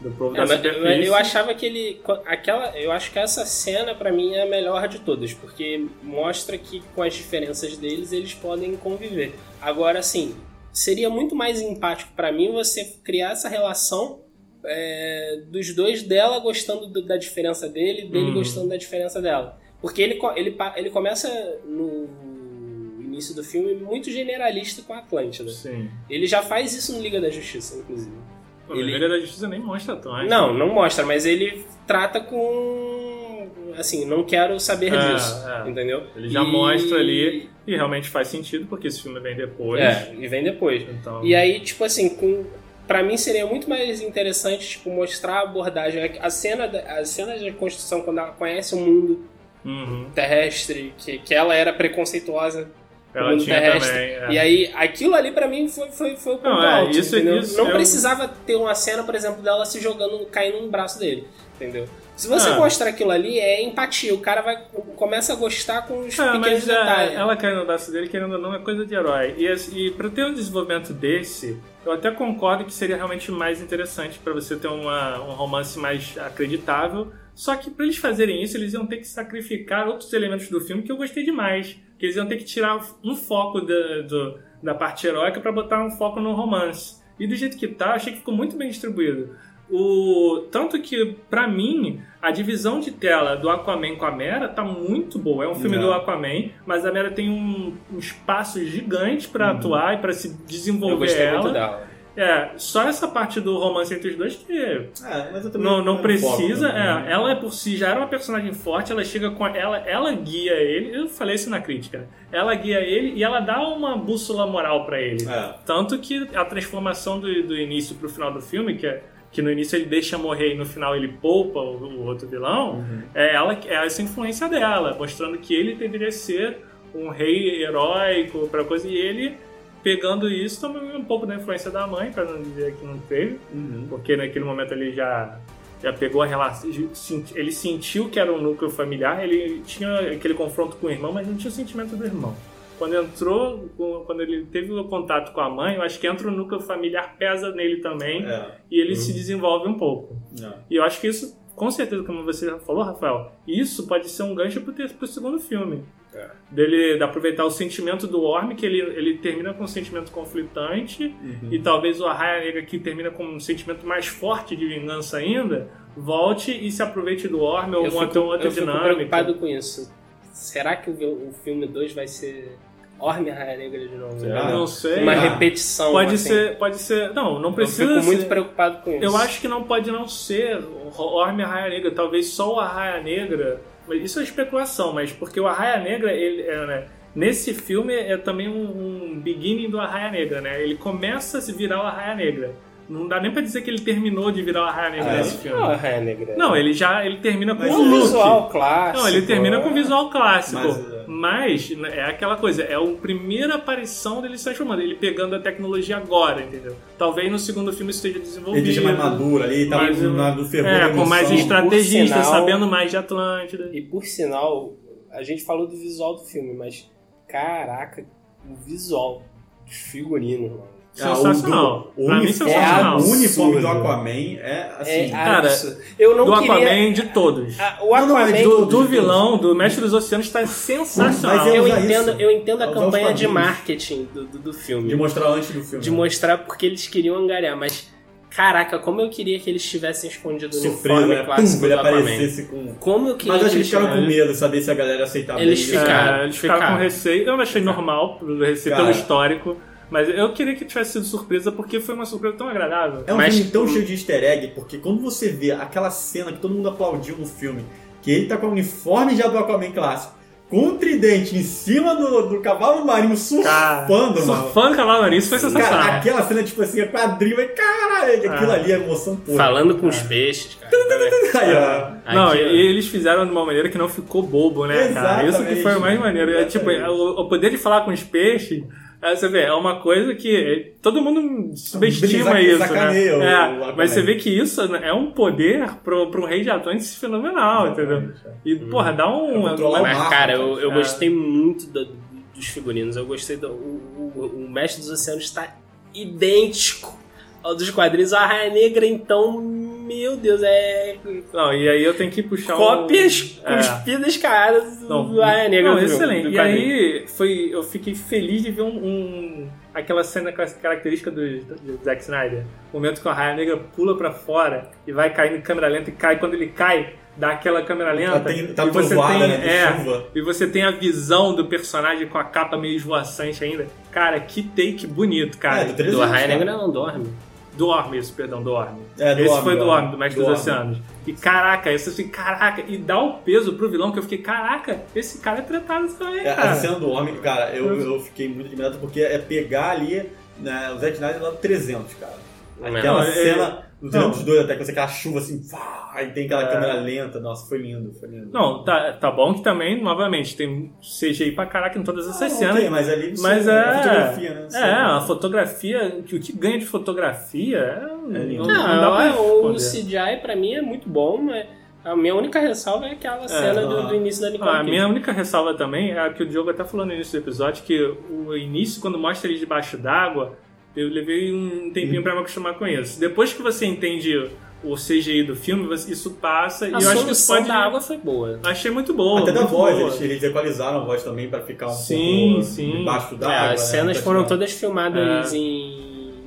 do povo É, da mas- eu achava que ele. Aquela, eu acho que essa cena, pra mim, é a melhor de todas, porque mostra que com as diferenças deles eles podem conviver. Agora, assim, seria muito mais empático pra mim você criar essa relação é, dos dois dela gostando do- da diferença dele, dele Uhum. gostando da diferença dela. Porque ele, ele, ele começa no início do filme muito generalista com a Atlântida. Sim. Ele já faz isso no Liga da Justiça, inclusive. Pô, Ele- Liga da Justiça nem mostra Atlântida. Não, não mostra, mas ele trata com. Assim, não quero saber É, disso. é. Entendeu? Ele já E- mostra ali, e realmente faz sentido, porque esse filme vem depois. É, e vem depois. Então, E aí, tipo assim, com. Pra mim seria muito mais interessante, tipo, mostrar a abordagem. A cena, da- a cena de construção, quando ela conhece o mundo uhum. terrestre, que, que ela era preconceituosa ela tinha terrestre. também. é. E aí, aquilo ali pra mim foi, foi, foi o ponto Não, é, alto, isso- entendeu? isso Não eu- precisava ter uma cena, por exemplo, dela se jogando, caindo no braço dele, entendeu? Se você Ah. mostrar aquilo ali, é empatia. O cara vai começa a gostar com os Ah, pequenos é, detalhes. ela caindo no braço dele, querendo ou não, é coisa de herói. E, e pra ter um desenvolvimento desse, eu até concordo que seria realmente mais interessante pra você ter uma, um romance mais acreditável. Só que pra eles fazerem isso, eles iam ter que sacrificar outros elementos do filme que eu gostei demais. Que eles iam ter que tirar um foco da, do- da parte heróica pra botar um foco no romance. E do jeito que tá, eu achei que ficou muito bem distribuído. O, tanto que, pra mim, a divisão de tela do Aquaman com a Mera tá muito boa. É um filme É. do Aquaman, mas a Mera tem um, um espaço gigante pra atuar e pra se Eu desenvolver gostei ela. muito dela. É, só essa parte do romance entre os dois que É, mas eu também não, não precisa. também, é, né? ela por si já era uma personagem forte, ela chega com. Ela, ela guia ele. Eu falei isso na crítica. né? Ela guia ele e ela dá uma bússola moral pra ele. É. Tanto que a transformação do, do início pro final do filme, que é que no início ele deixa morrer e no final ele poupa o, o outro vilão, Uhum. é, ela, é essa influência dela, mostrando que ele deveria ser um rei heróico para coisa e ele pegando isso também um pouco da influência da mãe, para não dizer que não teve, Uhum. porque naquele momento ele já já pegou a relação, ele sentiu que era um núcleo familiar, ele tinha aquele confronto com o irmão, mas não tinha o sentimento do irmão. Quando entrou, quando ele teve o contato com a mãe, eu acho que entra o núcleo familiar, pesa nele também, É. e ele se desenvolve um pouco. É. E eu acho que isso, com certeza, como você já falou, Rafael, isso pode ser um gancho pro, ter- pro segundo filme. É. Dele de aproveitar o sentimento do Orm, que ele, ele termina com um sentimento conflitante, Uhum. e talvez o Arraia Negra, que termina com um sentimento mais forte de vingança ainda, volte e se aproveite do Orm ou Eu uma fico, outra eu fico dinâmica. preocupado com isso. Será que o, o filme 2 vai ser Orme Raia Negra de novo? Será? Não sei. Uma Ah, repetição. Pode assim. ser, pode ser. Não, não Eu precisa fico muito ser- preocupado com isso. Eu acho que não pode não ser o Orm e a Arraia Negra, talvez só o Arraia Negra. Mas Isso é especulação, mas porque o Arraia Negra, ele, é, né, nesse filme é também um, um beginning do Arraia Negra, né? Ele começa a se virar o Arraia Negra. Não dá nem pra dizer que ele terminou de virar o Arraia Negra Ah, nesse filme. Não, a Raia Negra. Não, ele já ele termina com Mas o o look. visual clássico. Não, ele termina com o visual clássico. Mas, Mas, é. é aquela coisa, é a primeira aparição dele se transformando, ele pegando a tecnologia agora, entendeu? Talvez no segundo filme esteja desenvolvido. Ele deixa mais maduro ali, tá Mas, na, do fervor É, com mais estrategista, sinal- sabendo mais de Atlântida. E por sinal, a gente falou do visual do filme, mas caraca, o visual dos figurinos, mano. O Sensacional. do- O, Pra mim, uniforme, sensacional. o uniforme do. Aquaman é assim. É cara, eu não do queria... Aquaman de todos. Ah, o Não, não, é Aquaman... de Do, do vilão, do Mestre dos Oceanos, tá sensacional. Mas é eu, entendo, isso. eu entendo a os campanha de marketing do, do, do filme. de mostrar antes do filme. de mostrar porque eles queriam angariar, mas caraca, como eu queria que eles tivessem escondido o Surpresa, uniforme né? clássico Pum, ele Aquaman. aparecesse com. Como eu queria Mas eu acho que eles ficaram com medo, saber se a galera aceitava Eles isso. ficaram. É, eles ficaram Ficaram. com receio. Eu achei normal, receio, pelo histórico. Mas eu queria que tivesse sido surpresa, porque foi uma surpresa tão agradável. É um Mas- filme tão cheio de easter egg, porque quando você vê aquela cena que todo mundo aplaudiu no filme, que ele tá com o uniforme já do Aquaman clássico, com um tridente em cima do, do cavalo marinho Cara, surfando, mano. surfando Cavalo Marinho, isso foi sensacional. Cara, aquela cena, tipo assim, é quadril, e caralho, aquilo Ah. ali é emoção pura. Falando com os peixes, cara. Aí, ó. Não, Aqui, e eles fizeram de uma maneira que não ficou bobo, né, cara? Isso que Exatamente. foi o mais maneiro. É, tipo, Exatamente. o, o poder de falar com os peixes, é, você vê, é uma coisa que é, todo mundo subestima isso, sacaneia né? o É, mas você vê que isso é um poder pro, pro rei de Atlantis fenomenal, entendeu? E, porra, dá um... É Mas, cara, eu, eu É. gostei muito do- dos figurinos. Eu gostei do. O, o, o Mestre dos Oceanos está idêntico dos quadrinhos. A Raia Negra, então, meu Deus, é. Não, e aí eu tenho que puxar um... Cópias É. cuspidas caras Não, do Raia Negra. não, do- excelente. do e aí foi, eu fiquei feliz de ver um, um- aquela cena ca- característica do, do Zack Snyder. O momento que a Raia Negra pula pra fora e vai caindo em câmera lenta e cai. Quando ele cai, dá aquela câmera lenta. Tem- tá e você trovoada, tem, né, é, chuva. e você tem a visão do personagem com a capa meio esvoaçante ainda. Cara, que take bonito, cara. É, do 300, Do Raia. Negra não dorme. Dorme, isso, perdão, Dorme. É, Esse Dorme, foi Dorme, Dorme, do Mestre dos Dorme. Oceanos. E caraca, esse assim, caraca, e dá o peso pro vilão que eu fiquei, caraca, esse cara é tratado também, É, cara. a cena do homem, cara, eu, eu fiquei muito admirado porque é pegar ali né, o Zack Snyder lá no 300, cara. Aquela Não, é- cena no não. 302 até, que você aquela chuva assim, pá, aí tem aquela É. câmera lenta. Nossa, foi lindo, foi lindo. Não, tá, tá bom que também, novamente, tem CGI pra caraca em todas essas Ah, cenas. ok, mas ali Mas é. a fotografia, né? É, a fotografia, que o que ganha de fotografia é, É lindo. não, Não, não dá pra Ah, o. CGI pra mim é muito bom, mas a minha única ressalva é aquela cena do, ah. do início da Nicole Ah, a Kidman. minha única ressalva também é a que o Diogo até falou no início do episódio, que o início, quando mostra ele debaixo d'água, eu levei um tempinho pra me acostumar com isso. Depois que você entende o CGI do filme, isso passa e A eu acho que isso solução pode... da água foi boa. Achei muito boa. Até da voz, boa. eles, eles equalizaram a voz também pra ficar um Sim, pouco sim. embaixo da É, água. as né, cenas pra foram todas filmadas É. em,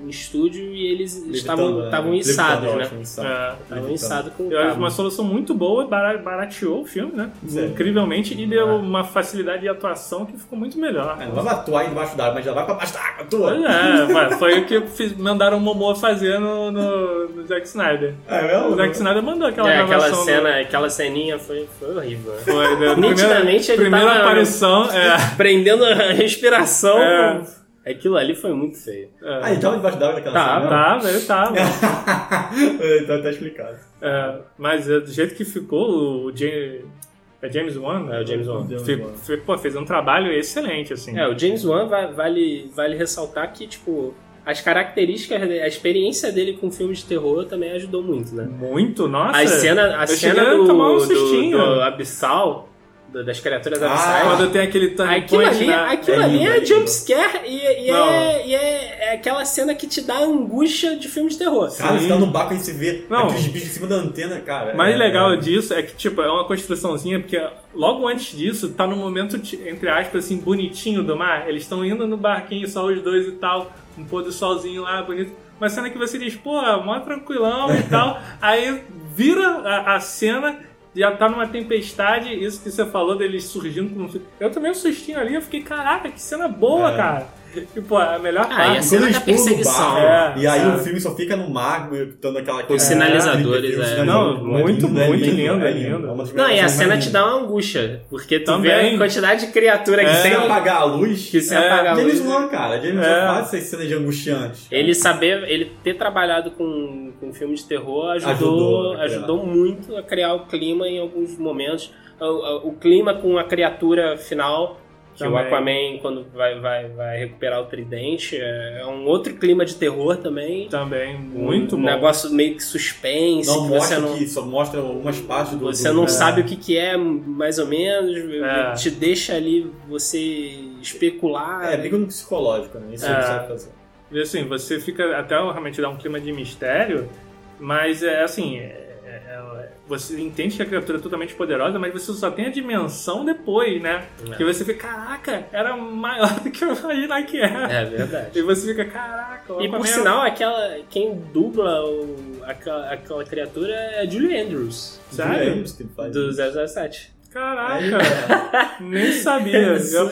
em estúdio e eles Levitando, estavam né? estavam Levitando, içados, né? É. Estavam Levitando. içados com Eu acho uma solução muito boa, bara- barateou o filme, né? Sério. Incrivelmente, e deu uma facilidade de atuação que ficou muito melhor. É, não vai atuar aí debaixo d'água, mas já vai pra baixo d'água, Pois atua. é, foi o que fiz- mandaram o Momoa fazer no, no, no Zack Snyder. É mesmo? O Zack Snyder mandou aquela É, aquela gravação. do- cena, aquela ceninha foi, foi horrível. né? Foi, da Nitidamente primeira, ele primeira tava- aparição. É, Prendendo a respiração. É. Aquilo ali foi muito feio. é, Ah, ele tava debaixo d'água naquela Tá, cena? Tava, ele tava. É, então tá explicado. É, mas é, do jeito que ficou, o James, é James Wan? É, o James Wan. James Fe- Wan. fe- pô, fez um trabalho excelente, assim. É, o James Wan va- vale, vale ressaltar que, tipo, as características, a experiência dele com filmes de terror também ajudou muito, né? Muito, nossa. A cena, a eu cena a do, tomar um do, do Abissal, do- das criaturas Ah, abissais. Quando tem aquele turning Aquilo point, ali, né? aquilo É ali lindo, é é lindo. jumpscare e, e, é, e é, é aquela cena que te dá angústia de filme de terror. Cara, você tá no barco e você vê Não. aqueles bichos em cima da antena, cara. O mais É- legal disso é que, tipo, é uma construçãozinha, porque logo antes disso, tá no momento, entre aspas, assim, bonitinho do mar. Eles estão indo no barquinho, só os dois e tal, um pôr do solzinho lá, bonito. Uma cena que você diz, pô, mó tranquilão e tal. Aí vira a, a cena, já tá numa tempestade, isso que você falou deles surgindo com. Eu também um sustinho ali, eu fiquei, caraca, que cena boa, É. cara. E, pô, a melhor Ah, e a cena da perseguição. barco, É, e aí é. o filme só fica no mar, dando aquela... Os sinalizadores, é. Não, muito, muito lindo, é lindo. das Não, e a cena te dá uma angústia, porque tu Também. vê a quantidade de criatura que É. Sem tem. apagar a luz... Que se É, apagar a James luz. Wan, cara. James É. Wan faz essas cenas de angustiantes. Ele saber, ele ter trabalhado com, com filme de terror ajudou, Ajudou ajudou, muito a criar o clima em alguns momentos. O, o- o clima com a criatura final, que o Também. Aquaman, quando vai, vai, vai recuperar o tridente, é, é um outro clima de terror também. Também, muito um bom. negócio meio que suspense, Não que mostra você não, que só mostra algumas partes do... você do- não é. sabe o que, que é, mais ou menos, É. te deixa ali você especular. É, bem no psicológico, né? Isso É. ele sabe fazer. E assim, você fica até realmente dá um clima de mistério, mas é assim, é- é- é- você entende que a criatura é totalmente poderosa, mas você só tem a dimensão depois, né? É. Que você fica, caraca, era maior do que eu imaginava que era. É verdade. E você fica, caraca, E por é- sinal, aquela, quem dubla o, aquela, aquela criatura é Julie Andrews, Sério? James que faz do isso. 007. Caraca, nem sabia. É surreal.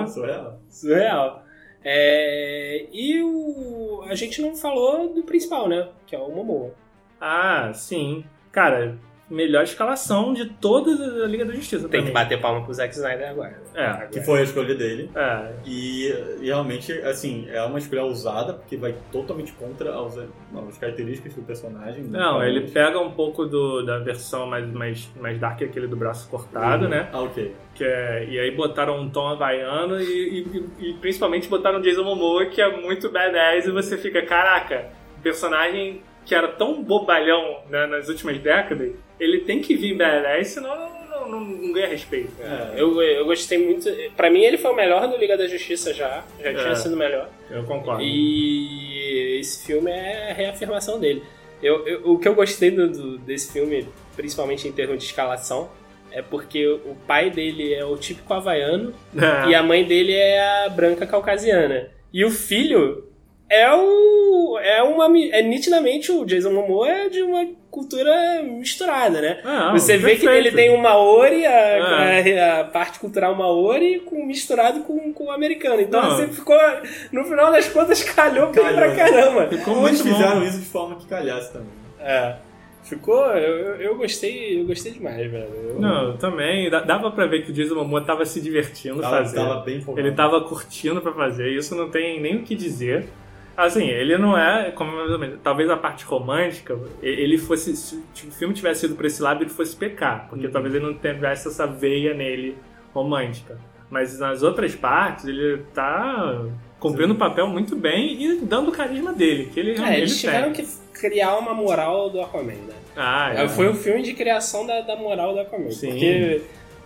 passar. Surreal. Surreal. É, e o, a gente não falou do principal, né? Que é o Momoa. Ah, sim. Cara, melhor escalação de toda a Liga da Justiça Tem que mim. bater palma pro Zack Snyder agora. É, Que foi a escolha dele. é. E, e realmente, assim, é uma escolha ousada, porque vai totalmente contra as, as características do personagem. né? Não, ele Então, pega um pouco do, da versão mais, mais, mais dark, aquele do braço cortado, né? Ah, ok. Que é, e aí botaram um tom havaiano e, e, e principalmente botaram Jason Momoa, que é muito badass, e você fica, caraca, personagem que era tão bobalhão né, nas últimas décadas, ele tem que vir badass, senão não, não, não ganha respeito. É, Eu, eu gostei muito. Pra mim, ele foi o melhor do Liga da Justiça já. Já É. tinha sido o melhor. Eu concordo. E esse filme é a reafirmação dele. Eu, eu- o que eu gostei do- do- desse filme, principalmente em termos de escalação, é porque o pai dele é o típico havaiano É. e a mãe dele é a branca caucasiana. E o filho é o. É uma. É nitidamente o Jason Momoa é de uma cultura misturada, né? Ah, Você vê que perfeito. ele tem o Maori, a, É. a- a parte cultural Maori, com, misturado com, com o americano. Então Não. você ficou. No final das contas, calhou bem Calhou. pra caramba. Ficou Como eles muito bom. fizeram isso de forma que calhasse também. É. Ficou. Eu, eu, gostei. Eu gostei demais, velho. Eu- Não, eu também. Dava pra ver que o Jason Momoa tava se divertindo Tava, fazer. tava bem empolgado. Ele tava curtindo pra fazer, isso não tem nem o que dizer. Assim, ele não é, como mais ou menos, talvez a parte romântica, ele fosse, se o filme tivesse ido pra esse lado, ele fosse pecar, porque Uhum. talvez ele não tivesse essa veia nele romântica. Mas nas outras partes, ele tá cumprindo o papel muito bem e dando o carisma dele, que ele É, realmente eles tem. tiveram que criar uma moral do Aquaman, né? Ah, É, é. Foi um filme de criação da, da moral do Aquaman. Sim. Porque,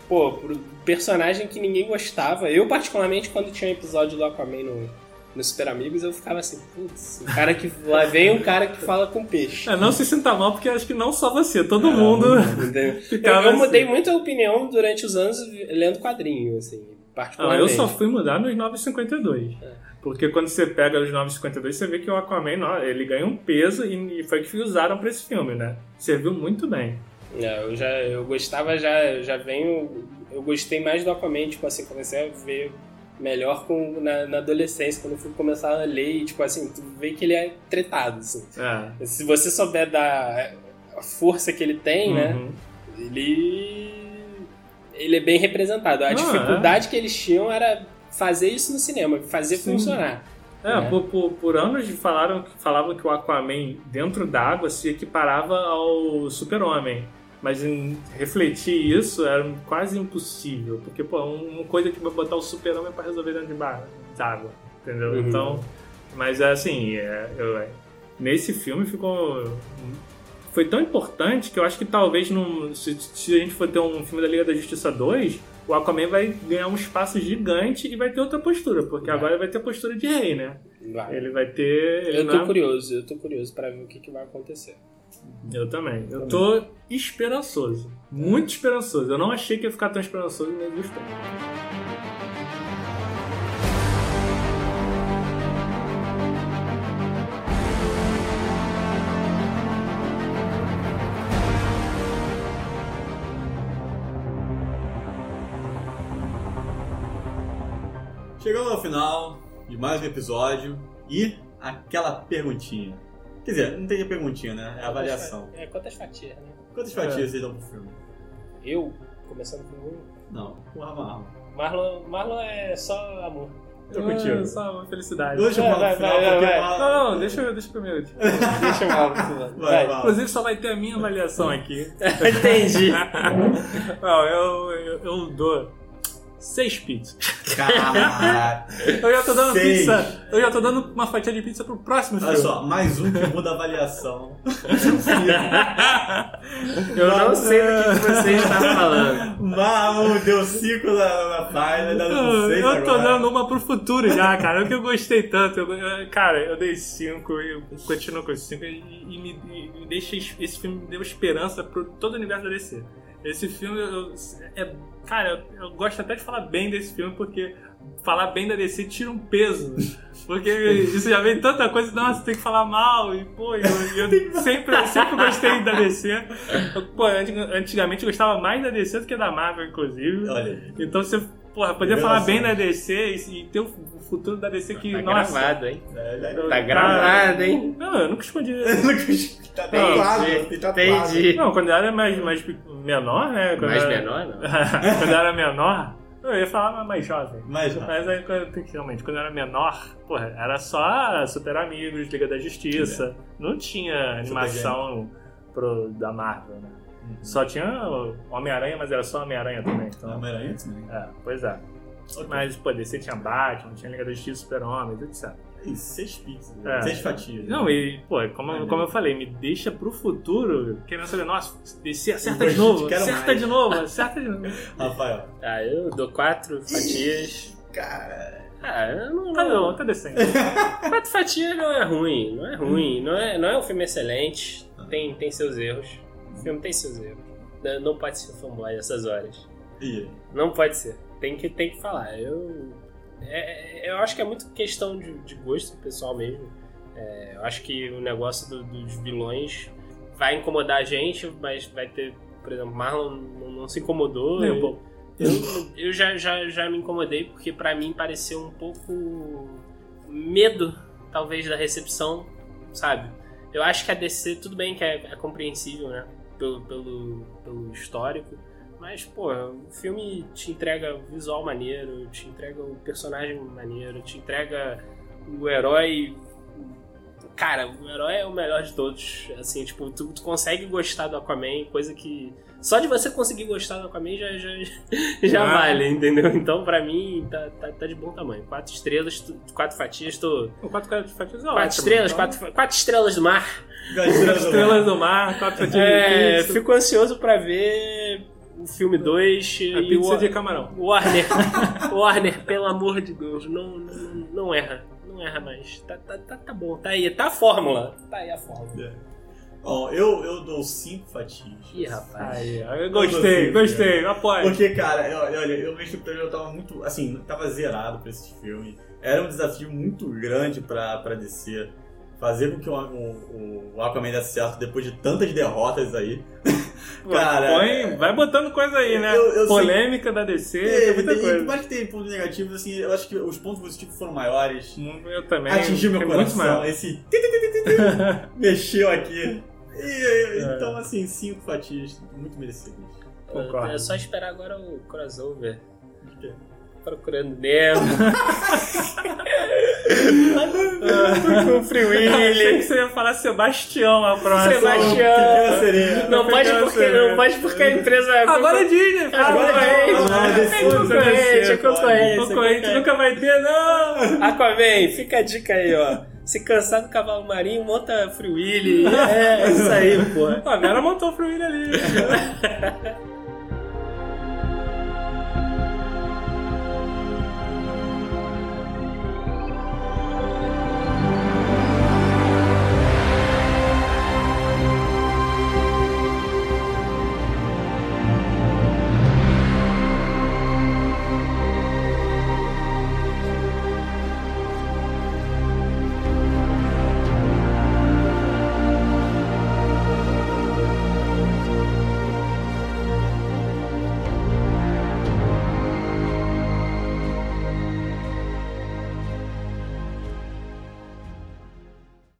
pô, personagem que ninguém gostava. Eu, particularmente, quando tinha um episódio do Aquaman no, no Super Amigos, eu ficava assim, putz, o cara que. Lá vem um cara que fala com peixe. É, não se sinta mal, porque acho que não só você, todo É, mundo? Eu, eu assim. mudei muita opinião durante os anos lendo quadrinho, assim, Ah, particularmente. eu só fui mudar nos 952. Porque quando você pega os 952, você vê que o Aquaman, ele ganha um peso e foi o que usaram pra esse filme, né? Serviu muito bem. É, eu já eu gostava, já, já venho. Eu gostei mais do Aquaman, tipo assim, comecei a ver melhor com, na, na adolescência, quando eu fui começar a ler e, tipo assim, tu vê que ele é tretado, assim. É. Se você souber da força que ele tem, né? Uhum. Ele. Ele é bem representado. A Não, dificuldade que eles tinham era fazer isso no cinema, fazer Sim. funcionar. É, É. Por, por, por anos falaram, falavam que o Aquaman dentro d'água se equiparava ao super-homem. Mas em refletir isso era quase impossível. Porque, pô, uma coisa que vai botar o super-homem pra resolver dentro de bar- d'água. Entendeu? Uhum. Então. Mas é assim, é, eu- é, nesse filme ficou. Foi tão importante que eu acho que talvez num, se, se a gente for ter um filme da Liga da Justiça 2, o Aquaman vai ganhar um espaço gigante e vai ter outra postura, porque Vai. agora vai ter a postura de rei, né? Vai. Ele vai ter. Ele Eu tô é- curioso, eu tô curioso pra ver o que, que vai acontecer. Eu também. Eu tô esperançoso. Muito esperançoso. Eu não achei que ia ficar tão esperançoso, mas gostei. Chegamos ao final, de mais um episódio e aquela perguntinha. Quer dizer, não tem a perguntinha, né? É a avaliação. É, quantas fatias, né? Quantas fatias vocês dão pro filme? Eu, começando com um. Não, com a Marlon. Marlon, Marlon é só amor. Tô contigo. É só uma felicidade. Deixa eu falar final, vai, vai. Não, não, deixa, eu- deixa eu primeiro. Deixa eu final. Vai, vai. Inclusive só vai ter a minha avaliação aqui. Entendi. Não, eu, eu, eu dou seis pizzas. Caraca. Eu já tô dando Seis. pizza. Eu já tô dando uma fatia de pizza pro próximo filme. Olha só, mais um que muda a avaliação. Eu não sei do que, que você está falando. Marlon deu 5 na, na página, ainda Eu, não sei eu tô dando uma pro futuro já, cara. É que eu gostei tanto. Eu- cara, eu dei cinco e eu continuo com cinco e, e me, e me deixa. Esse filme me deu esperança pro todo o universo da DC. Esse filme, eu, é, cara, eu, gosto até de falar bem desse filme porque falar bem da DC tira um peso. Porque isso já vem tanta coisa, nossa, tem que falar mal, e pô, eu, eu sempre, eu sempre gostei da DC. Pô, antig- antigamente eu gostava mais da DC do que da Marvel, inclusive. Olha. Então você, porra, poder falar bem da DC e, e ter o futuro da DC que, Tá nossa. gravado, hein? É, é, eu- Tá gravado, hein? Não, eu nunca escondi. tá tá claro. Entendi. Não, quando eu era mais, mais menor, né? Quando Mais era- menor, não. quando eu era menor, eu ia falar mais jovem. Mas, Mas aí, quando, realmente, quando eu era menor, porra, era só Super Amigos, Liga da Justiça. Não tinha animação pro, da Marvel, né? Só tinha Homem-Aranha, mas era só Homem-Aranha também. Então, Homem-Aranha também. é, pois é. Mas, pô, DC tinha Batman, tinha Liga da Justiça, Super-Homens, etc. Ih, seis pizzas, É. seis fatias. Não, e, pô, como, como eu falei, me deixa pro futuro querendo saber, nossa, DC acerta de novo, acerta mais. de novo, acerta de novo. Rafael. Ah, eu dou quatro fatias. Cara. Ah, eu não. Tá bom, tá decente. Quatro fatias não é ruim, não é ruim. Não é, não é um filme excelente, tem, tem seus erros. O filme tem seus erros. Não- pode ser fanboy nessas horas. Não pode ser. Tem que, tem que falar. Eu, é- é- eu acho que é muito questão de, de gosto pessoal mesmo. É, eu acho que o negócio do- dos vilões vai incomodar a gente, mas vai ter, por exemplo, Marlon não, não se incomodou. Nem um Eu-. Eu, eu já, já, já me incomodei porque pra mim pareceu um pouco medo, talvez, da recepção, sabe? Eu acho que a DC, tudo bem que é, é compreensível, né? Pelo, pelo, pelo histórico. Mas, pô, o filme te entrega o visual maneiro, te entrega o personagem maneiro, te entrega o herói. Cara, o herói é o melhor de todos. Assim, tipo, tu, tu consegue gostar do Aquaman, coisa que. Só de você conseguir gostar do Aquaman já, já, já Ah. vale, entendeu? Então, pra mim, tá, tá, tá de bom tamanho. Quatro estrelas, tu- quatro fatias, tô. Quatro de fatias é Quatro ótimo, estrelas, então. quatro, quatro estrelas do mar. Estrelas Estrelas do mar, quatro fatias É, fico ansioso pra ver o filme 2 A e pizza o de camarão. Warner. Warner, pelo amor de Deus, não, não, não erra. Não erra mais. Tá, tá, tá, tá bom, tá aí. Tá a fórmula. Tá aí a fórmula. Ó, eu, eu dou cinco fatias. Ih, rapaz. Aí, eu gostei, gostei, apoio. Porque, cara, eu- olha, eu vejo que o trailer tava muito. Assim, tava zerado pra esse filme. Era um desafio muito grande pra, pra DC. Fazer com que o, o, o Aquaman desse certo depois de tantas derrotas aí. cara, Põe, vai botando coisa aí, né? Eu- eu Polêmica da DC, tem Teve, muita tem, coisa. mas tem pontos negativos, assim, eu acho que os pontos positivos foram maiores. Eu também. Atingiu meu tem muito coração, esse mexeu aqui. E, e- É. Então, assim, cinco fatias muito merecidas. Concordo. É só esperar agora o crossover. Procurando Nemo. Com o Free Achei que você ia falar Sebastião a próxima. Sebastião. Pequena sereia. Não pode porque, não pode porque a empresa. Agora é Disney, Agora é Disney. Ah, É concorrente, é concorrente. Concorrente nunca vai ter, não! Aquaman, fica a dica aí, ó. Se cansar do cavalo marinho, monta Free Willy. É, é isso aí, pô. A Vera montou o Free Willy ali.